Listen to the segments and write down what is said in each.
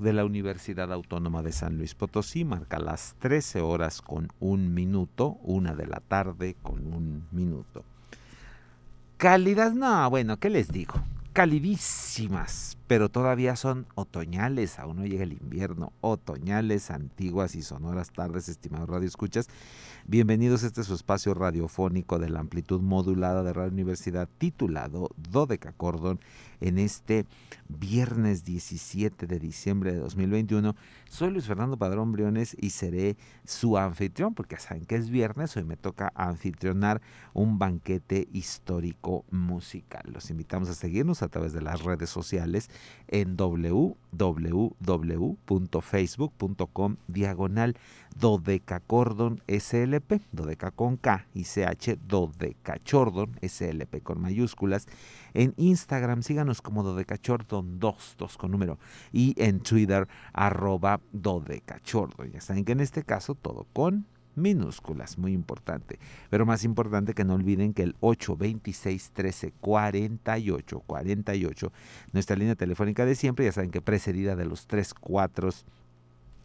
De la Universidad Autónoma de San Luis Potosí marca las 13 horas con un minuto, una de la tarde con un minuto. Cálidas, no, bueno, ¿qué les digo? Calidísimas, pero todavía son otoñales, aún no llega el invierno, otoñales, antiguas y sonoras tardes, estimados radioescuchas. Bienvenidos a este su espacio radiofónico de la amplitud modulada de Radio Universidad titulado Dodeca Cordon en este viernes 17 de diciembre de 2021. Soy Luis Fernando Padrón Briones y seré su anfitrión, porque saben que es viernes, hoy me toca anfitrionar un banquete histórico musical. Los invitamos a seguirnos a través de las redes sociales en www.facebook.com diagonal dodecacordon slp, dodeca con K y CH, dodecachordon slp con mayúsculas. En Instagram síganos como dodecachordon 2, 2 con número, y en Twitter arroba dodecachordon. Ya saben que en este caso todo con minúsculas, muy importante. Pero más importante que no olviden que el 826 13 48 48, nuestra línea telefónica de siempre, ya saben que precedida de los tres cuatros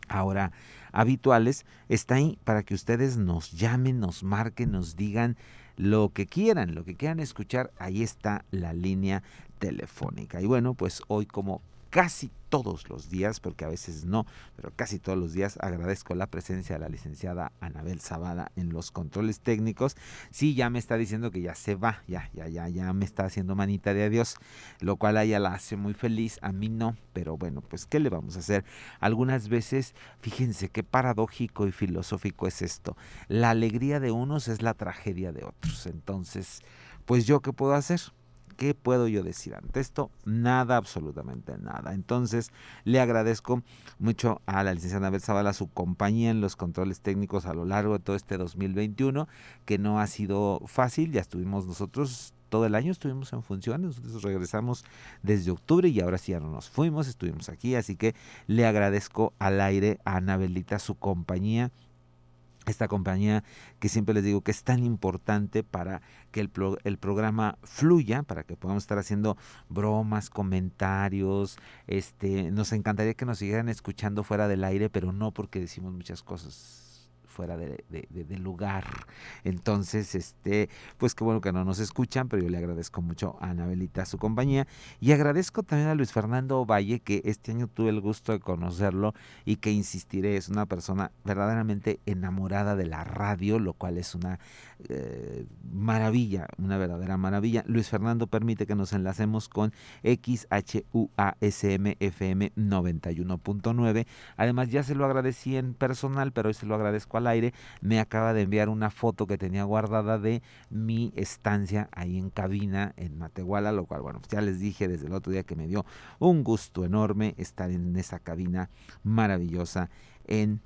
ahora habituales, está ahí para que ustedes nos llamen, nos marquen, nos digan lo que quieran, lo que quieran escuchar, ahí está la línea telefónica. Y bueno, pues hoy como casi todos los días, porque a veces no, pero casi todos los días agradezco la presencia de la licenciada Anabel Zavala en los controles técnicos. Sí, ya me está diciendo que ya se va, ya, ya, ya, ya me está haciendo manita de adiós, lo cual a ella la hace muy feliz, a mí no, pero bueno, pues ¿qué le vamos a hacer? Algunas veces, fíjense qué paradójico y filosófico es esto. La alegría de unos es la tragedia de otros. Entonces, pues yo qué puedo hacer? ¿Qué puedo yo decir ante esto? Nada, absolutamente nada. Entonces, le agradezco mucho a la licenciada Anabel Zavala su compañía en los controles técnicos a lo largo de todo este 2021, que no ha sido fácil. Ya estuvimos nosotros todo el año estuvimos en funciones, nosotros regresamos desde octubre y ahora sí ya no nos fuimos, estuvimos aquí, así que le agradezco al aire a Anabelita su compañía esta compañía que siempre les digo que es tan importante para que el, el, programa fluya, para que podamos estar haciendo bromas, comentarios. Este, nos encantaría que nos siguieran escuchando fuera del aire, pero no porque decimos muchas cosas fuera de, lugar. Entonces, este, pues qué bueno que no nos escuchan, pero yo le agradezco mucho a Anabelita su compañía y agradezco también a Luis Fernando Valle, que este año tuve el gusto de conocerlo y que insistiré, es una persona verdaderamente enamorada de la radio, lo cual es una eh, maravilla, una verdadera maravilla. Luis Fernando permite que nos enlacemos con XHUASMFM 91.9. Además, ya se lo agradecí en personal, pero hoy se lo agradezco al aire. Me acaba de enviar una foto que tenía guardada de mi estancia ahí en cabina en Matehuala, lo cual, bueno, pues ya les dije desde el otro día que me dio un gusto enorme estar en esa cabina maravillosa en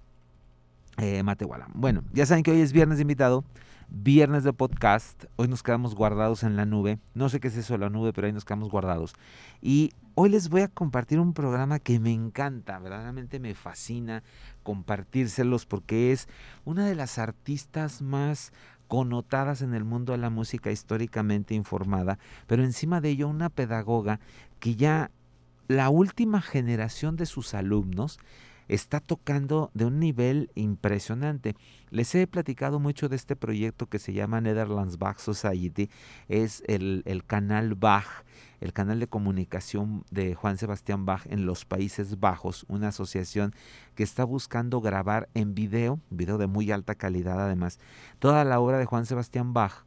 eh, Matehuala. Bueno, ya saben que hoy es viernes invitado viernes de podcast. Hoy nos quedamos guardados en la nube. No sé qué es eso de la nube, pero ahí nos quedamos guardados. Y hoy les voy a compartir un programa que me encanta, verdaderamente me fascina compartírselos porque es una de las artistas más connotadas en el mundo de la música históricamente informada, pero encima de ello una pedagoga que ya la última generación de sus alumnos está tocando de un nivel impresionante. Les he platicado mucho de este proyecto que se llama Netherlands Bach Society, es el, el canal Bach el canal de comunicación de Juan Sebastián Bach en los Países Bajos, una asociación que está buscando grabar en video, video de muy alta calidad además, toda la obra de Juan Sebastián Bach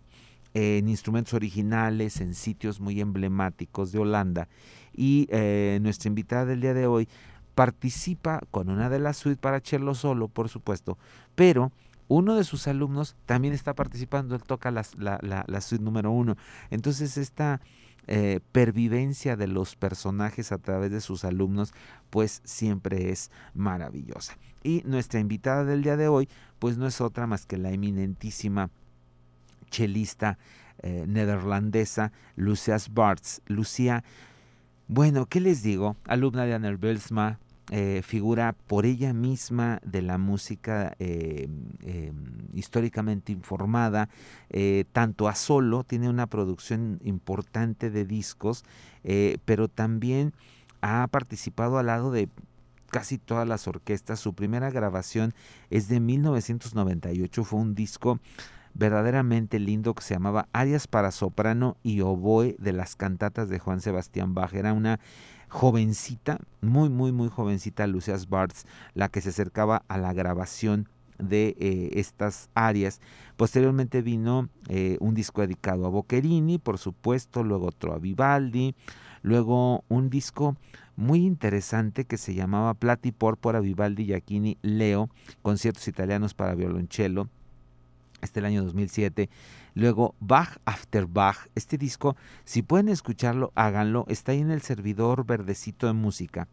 en instrumentos originales, en sitios muy emblemáticos de Holanda. Y eh, nuestra invitada del día de hoy participa con una de las suites para cello solo, por supuesto, pero uno de sus alumnos también está participando, él toca la, la suite número uno. Entonces esta eh, pervivencia de los personajes a través de sus alumnos, pues siempre es maravillosa. Y nuestra invitada del día de hoy, pues no es otra más que la eminentísima chelista eh, neerlandesa Lucia Bartz. Lucía, bueno, ¿qué les digo? Alumna de Anner Belsma, eh, figura por ella misma de la música eh, em, históricamente informada, eh, tanto a solo, tiene una producción importante de discos, pero también ha participado al lado de casi todas las orquestas. Su primera grabación es de 1998, fue un disco verdaderamente lindo que se llamaba Arias para soprano y oboe de las cantatas de Juan Sebastián Bach. Era una jovencita, muy, muy, muy jovencita, Lucias Bartz, la que se acercaba a la grabación de eh, estas áreas. Posteriormente vino eh, un disco dedicado a Boccherini, por supuesto, luego otro a Vivaldi, luego un disco muy interesante que se llamaba Plati Porpora Vivaldi Giacchini Leo, conciertos italianos para violonchelo, este el año 2007. Luego Bach After Bach. Este disco, si pueden escucharlo, háganlo. Está ahí en el servidor verdecito de música.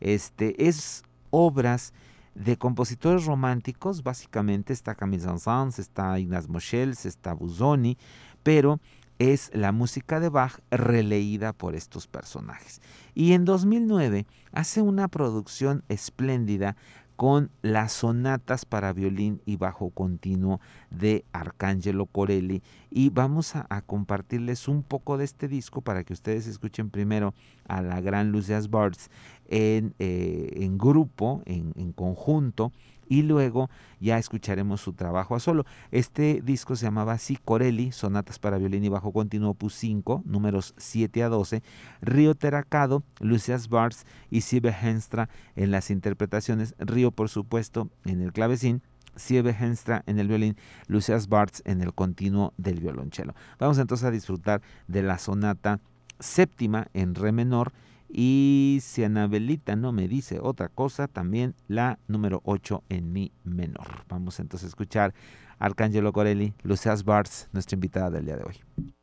Este es obras de compositores románticos, básicamente está Camille Saint-Saëns, está Ignaz Moschels, está Busoni, pero es la música de Bach releída por estos personajes. Y en 2009 hace una producción espléndida con las sonatas para violín y bajo continuo de Arcangelo Corelli. Y vamos a, compartirles un poco de este disco para que ustedes escuchen primero a la gran Lucias Bartz en, eh, en grupo, en, en conjunto y luego ya escucharemos su trabajo a solo. Este disco se llamaba Si Corelli, Sonatas para Violín y Bajo Continuo Opus 5, números 7 a 12, Río Teracado, Lucias Bars y Sibe Henstra en las interpretaciones, Río por supuesto en el clavecín, Siebe Henstra en el violín, Lucias Bartz en el continuo del violonchelo. Vamos entonces a disfrutar de la sonata séptima en re menor y si Anabelita no me dice otra cosa, también la número 8 en mi menor. Vamos entonces a escuchar Arcángelo Corelli, Lucias Bartz, nuestra invitada del día de hoy.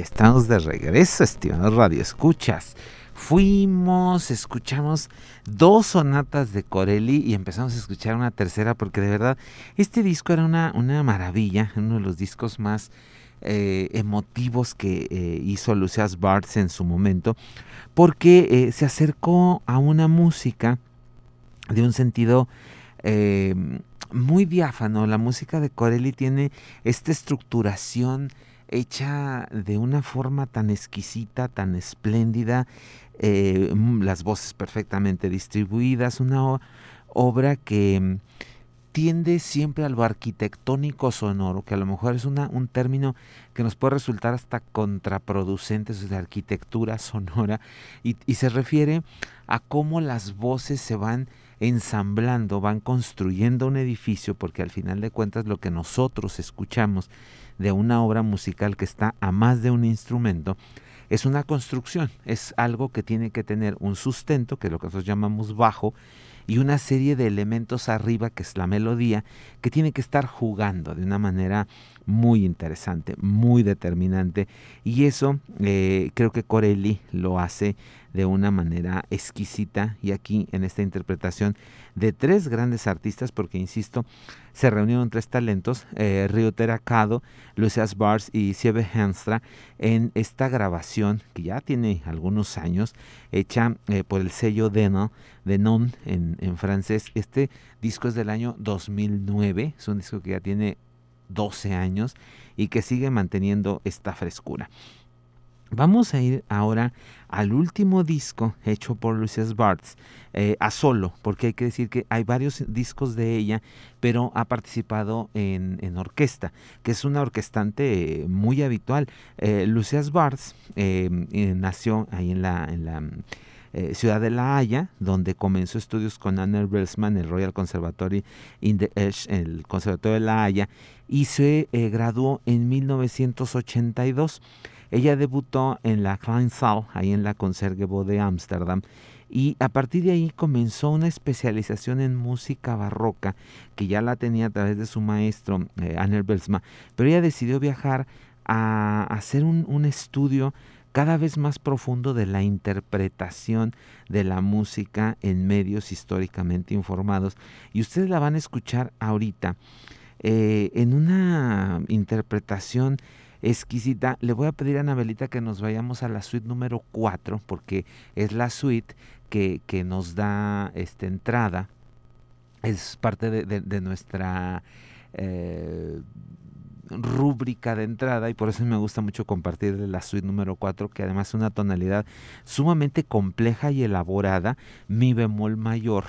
Estamos de regreso, estimados Radio Escuchas. Fuimos, escuchamos dos sonatas de Corelli y empezamos a escuchar una tercera porque de verdad este disco era una, una maravilla, uno de los discos más eh, emotivos que eh, hizo Lucias Bartz en su momento, porque eh, se acercó a una música de un sentido muy diáfano. La música de Corelli tiene esta estructuración hecha de una forma tan exquisita, tan espléndida, eh, las voces perfectamente distribuidas, una obra que mm, tiende siempre a lo arquitectónico sonoro, que a lo mejor es una, un término que nos puede resultar hasta contraproducente de arquitectura sonora, y se refiere a cómo las voces se van ensamblando, van construyendo un edificio, porque al final de cuentas lo que nosotros escuchamos de una obra musical que está a más de un instrumento, es una construcción, es algo que tiene que tener un sustento, que es lo que nosotros llamamos bajo, y una serie de elementos arriba, que es la melodía, que tiene que estar jugando de una manera muy interesante, muy determinante. Y eso eh, creo que Corelli lo hace de una manera exquisita y aquí en esta interpretación de tres grandes artistas, porque insisto, se reunieron tres talentos, eh, Rio Teracado, Lucias Bars y Siebe Henstra, en esta grabación que ya tiene algunos años, hecha eh, por el sello Denon, Denon en, en francés. Este disco es del año 2009, es un disco que ya tiene 12 años y que sigue manteniendo esta frescura. Vamos a ir ahora al último disco hecho por Lucius Bartz, eh, a solo, porque hay que decir que hay varios discos de ella, pero ha participado en, orquesta, que es una orquestante muy habitual. Eh, Bartz eh, nació ahí en la, en ciudad de La Haya, donde comenzó estudios con Anna Belsman, el Royal Conservatory in the el Conservatorio de La Haya, y se graduó en 1982. Ella debutó en la Saal, ahí en la Concertgebouw de Ámsterdam, y a partir de ahí comenzó una especialización en música barroca, que ya la tenía a través de su maestro, eh, Anner Belsma, pero ella decidió viajar a hacer un, un estudio cada vez más profundo de la interpretación de la música en medios históricamente informados. Y ustedes la van a escuchar ahorita eh, en una interpretación exquisita. Le voy a pedir a Anabelita que nos vayamos a la suite número 4, porque es la suite que, que nos da esta entrada. Es parte de, nuestra eh, rúbrica de entrada y por eso me gusta mucho compartir la suite número 4, que además es una tonalidad sumamente compleja y elaborada, mi bemol mayor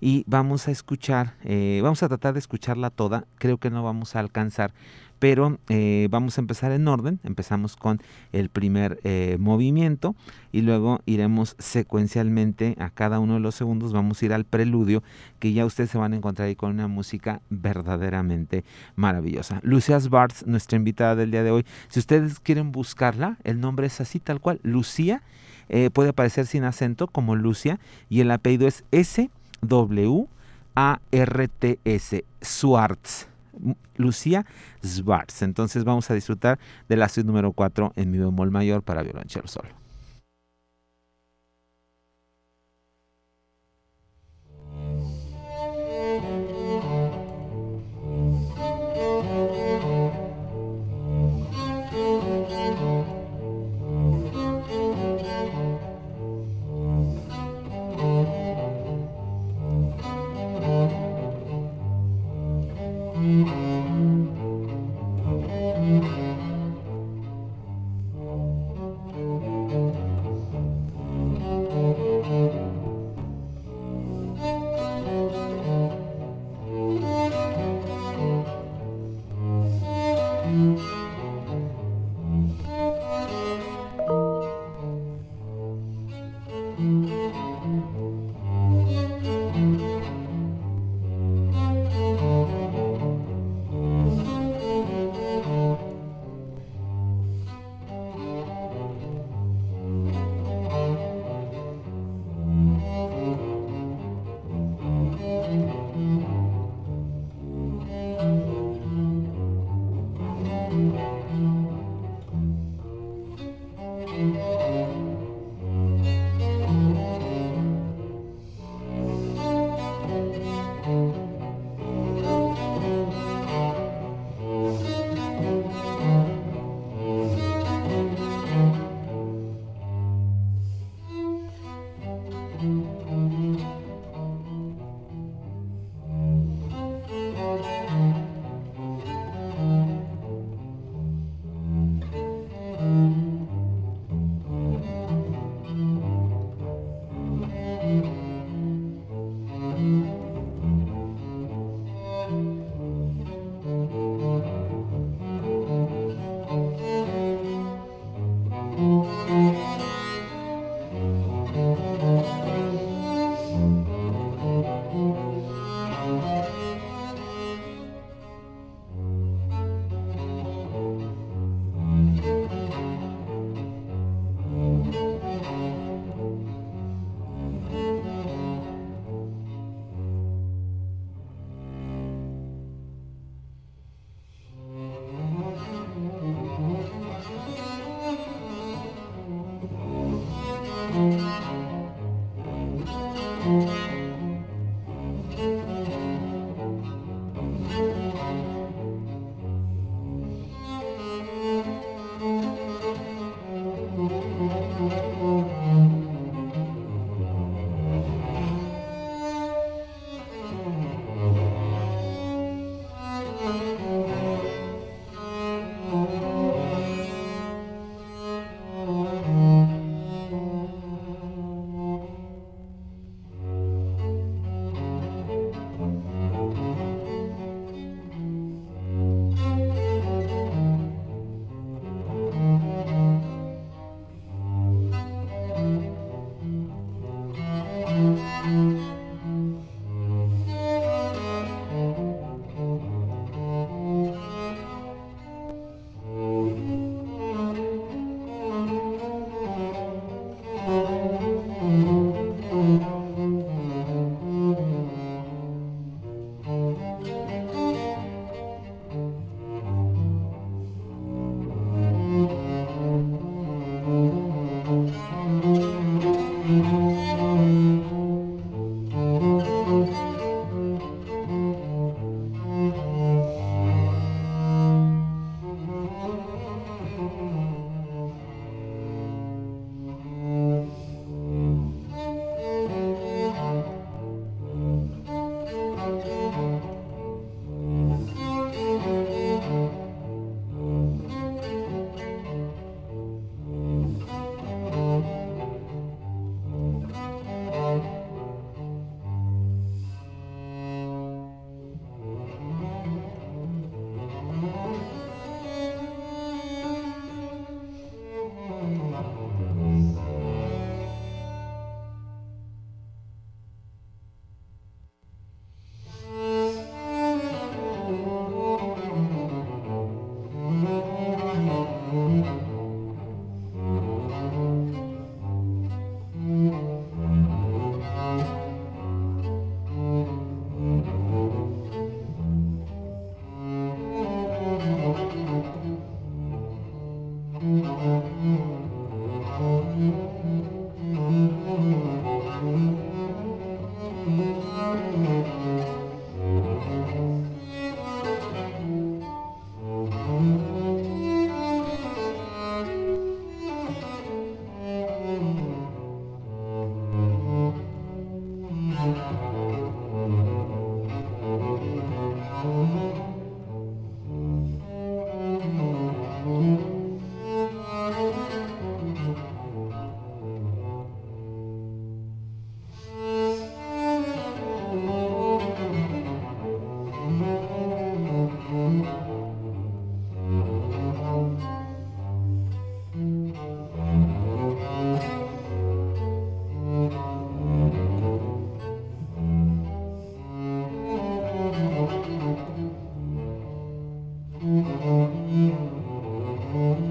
y vamos a escuchar, eh, vamos a tratar de escucharla toda, creo que no vamos a alcanzar, pero eh, vamos a empezar en orden, empezamos con el primer eh, movimiento y luego iremos secuencialmente a cada uno de los segundos, vamos a ir al preludio que ya ustedes se van a encontrar ahí con una música verdaderamente maravillosa. Lucias Bartz, nuestra invitada del día de hoy, si ustedes quieren buscarla, el nombre es así tal cual, Lucía, puede aparecer sin acento como Lucia y el apellido es S W-A-R-T-S, Swartz. Lucía Swartz. Entonces vamos a disfrutar de la número 4 en mi bemol mayor para violonchelo solo.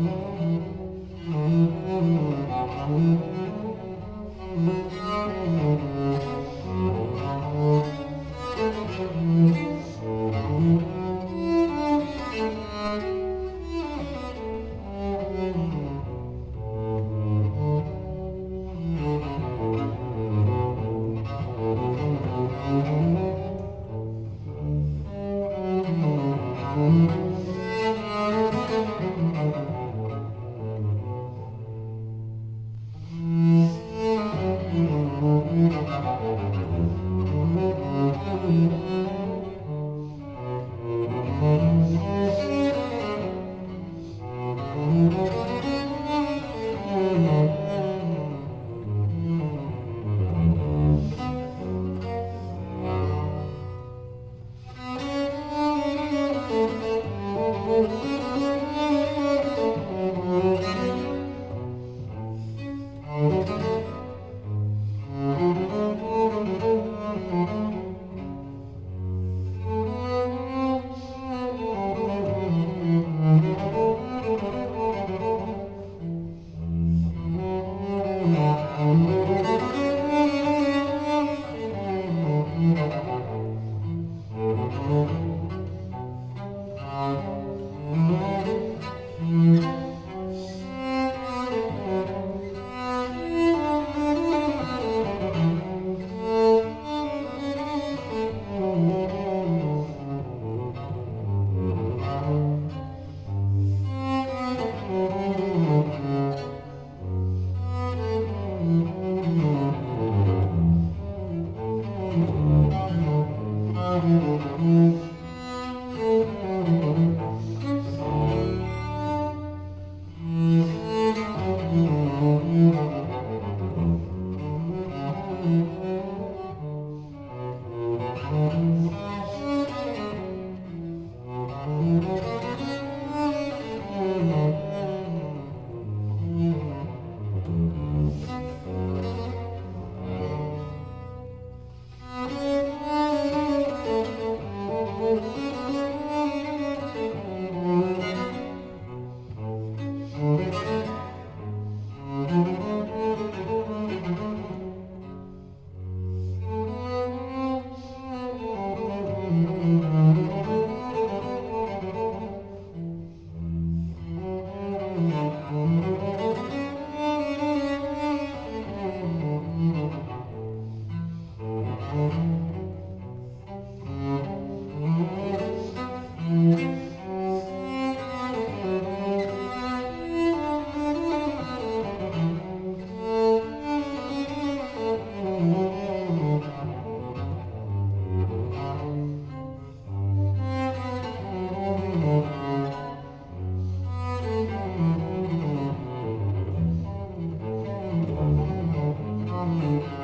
Mm-hmm.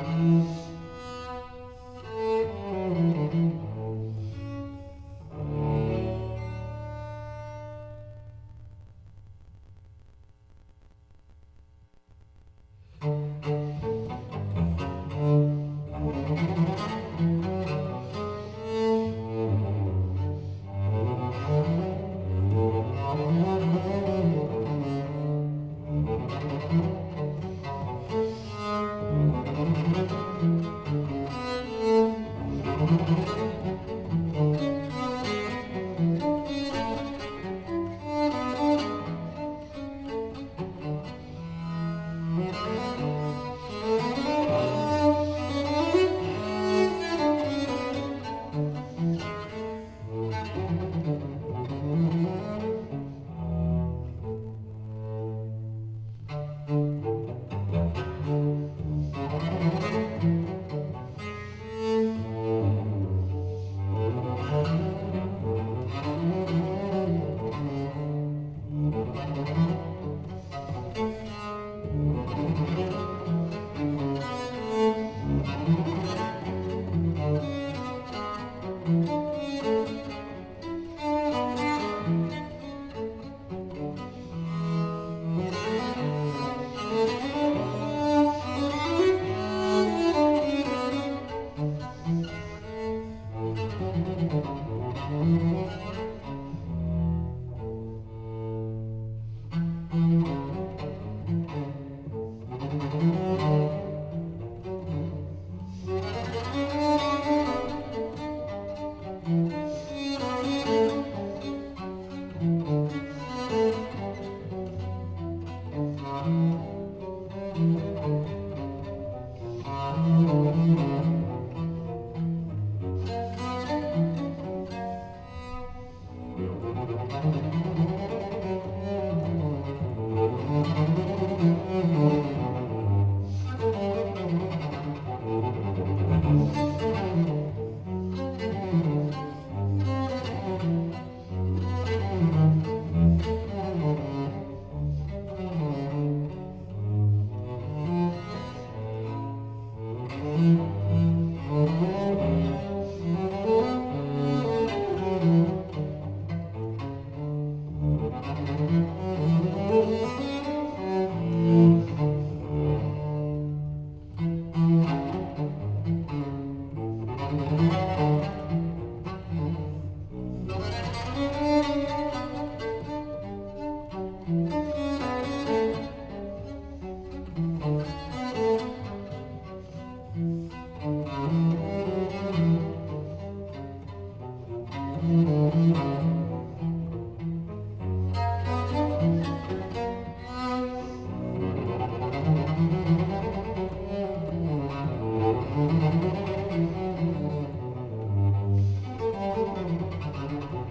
うん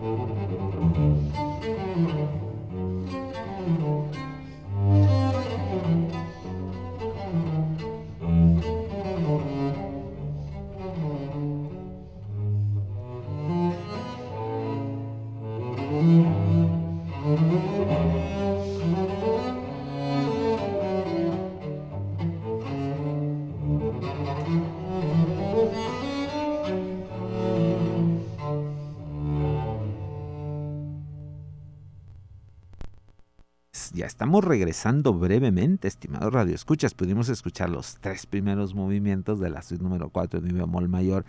ya estamos regresando brevemente, estimados radioescuchas. Pudimos escuchar los tres primeros movimientos de la suite número 4 de mi bemol mayor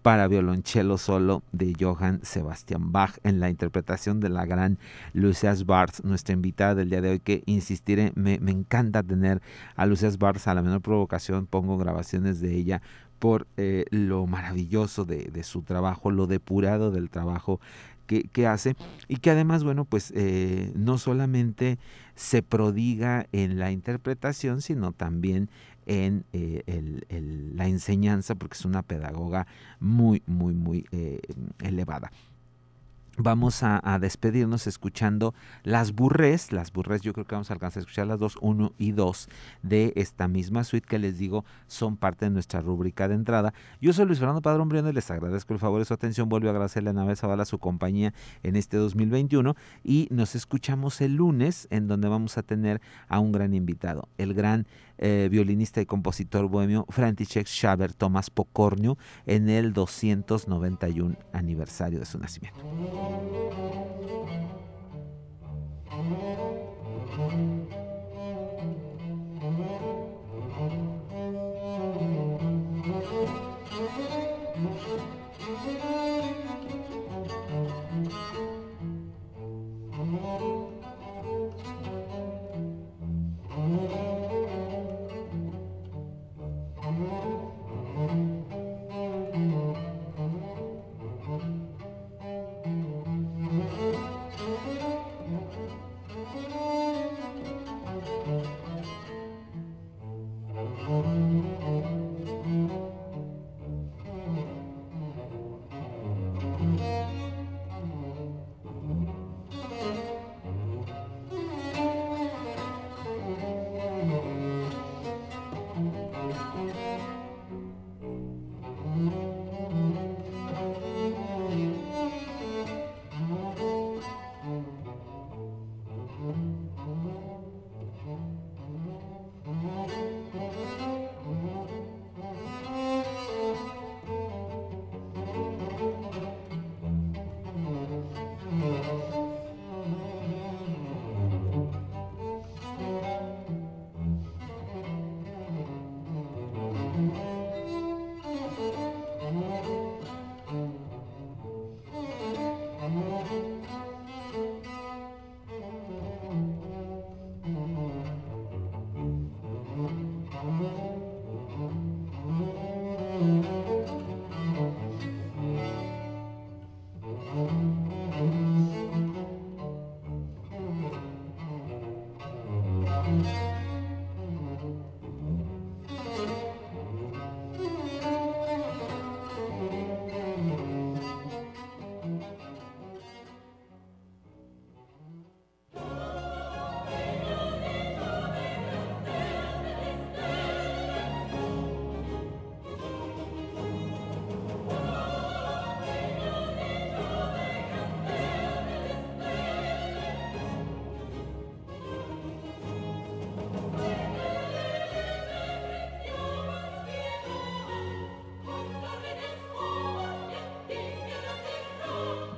para violonchelo solo de Johann Sebastian Bach en la interpretación de la gran Lucias Bartz, nuestra invitada del día de hoy, que insistiré, me, encanta tener a Lucias Bartz a la menor provocación, pongo grabaciones de ella por eh, lo maravilloso de, su trabajo, lo depurado del trabajo que, hace y que además, bueno, pues eh, no solamente se prodiga en la interpretación, sino también en eh, la enseñanza, porque es una pedagoga muy, muy, muy eh, elevada. Vamos a, despedirnos escuchando las burres, las burres yo creo que vamos a alcanzar a escuchar las dos, uno y dos de esta misma suite que les digo son parte de nuestra rúbrica de entrada. Yo soy Luis Fernando Padrón Briones, les agradezco el favor de su atención, vuelvo a agradecerle a Nave Zavala su compañía en este 2021 y nos escuchamos el lunes en donde vamos a tener a un gran invitado, el gran eh, violinista y compositor bohemio František Schaber Tomás Pocornio en el 291 aniversario de su nacimiento.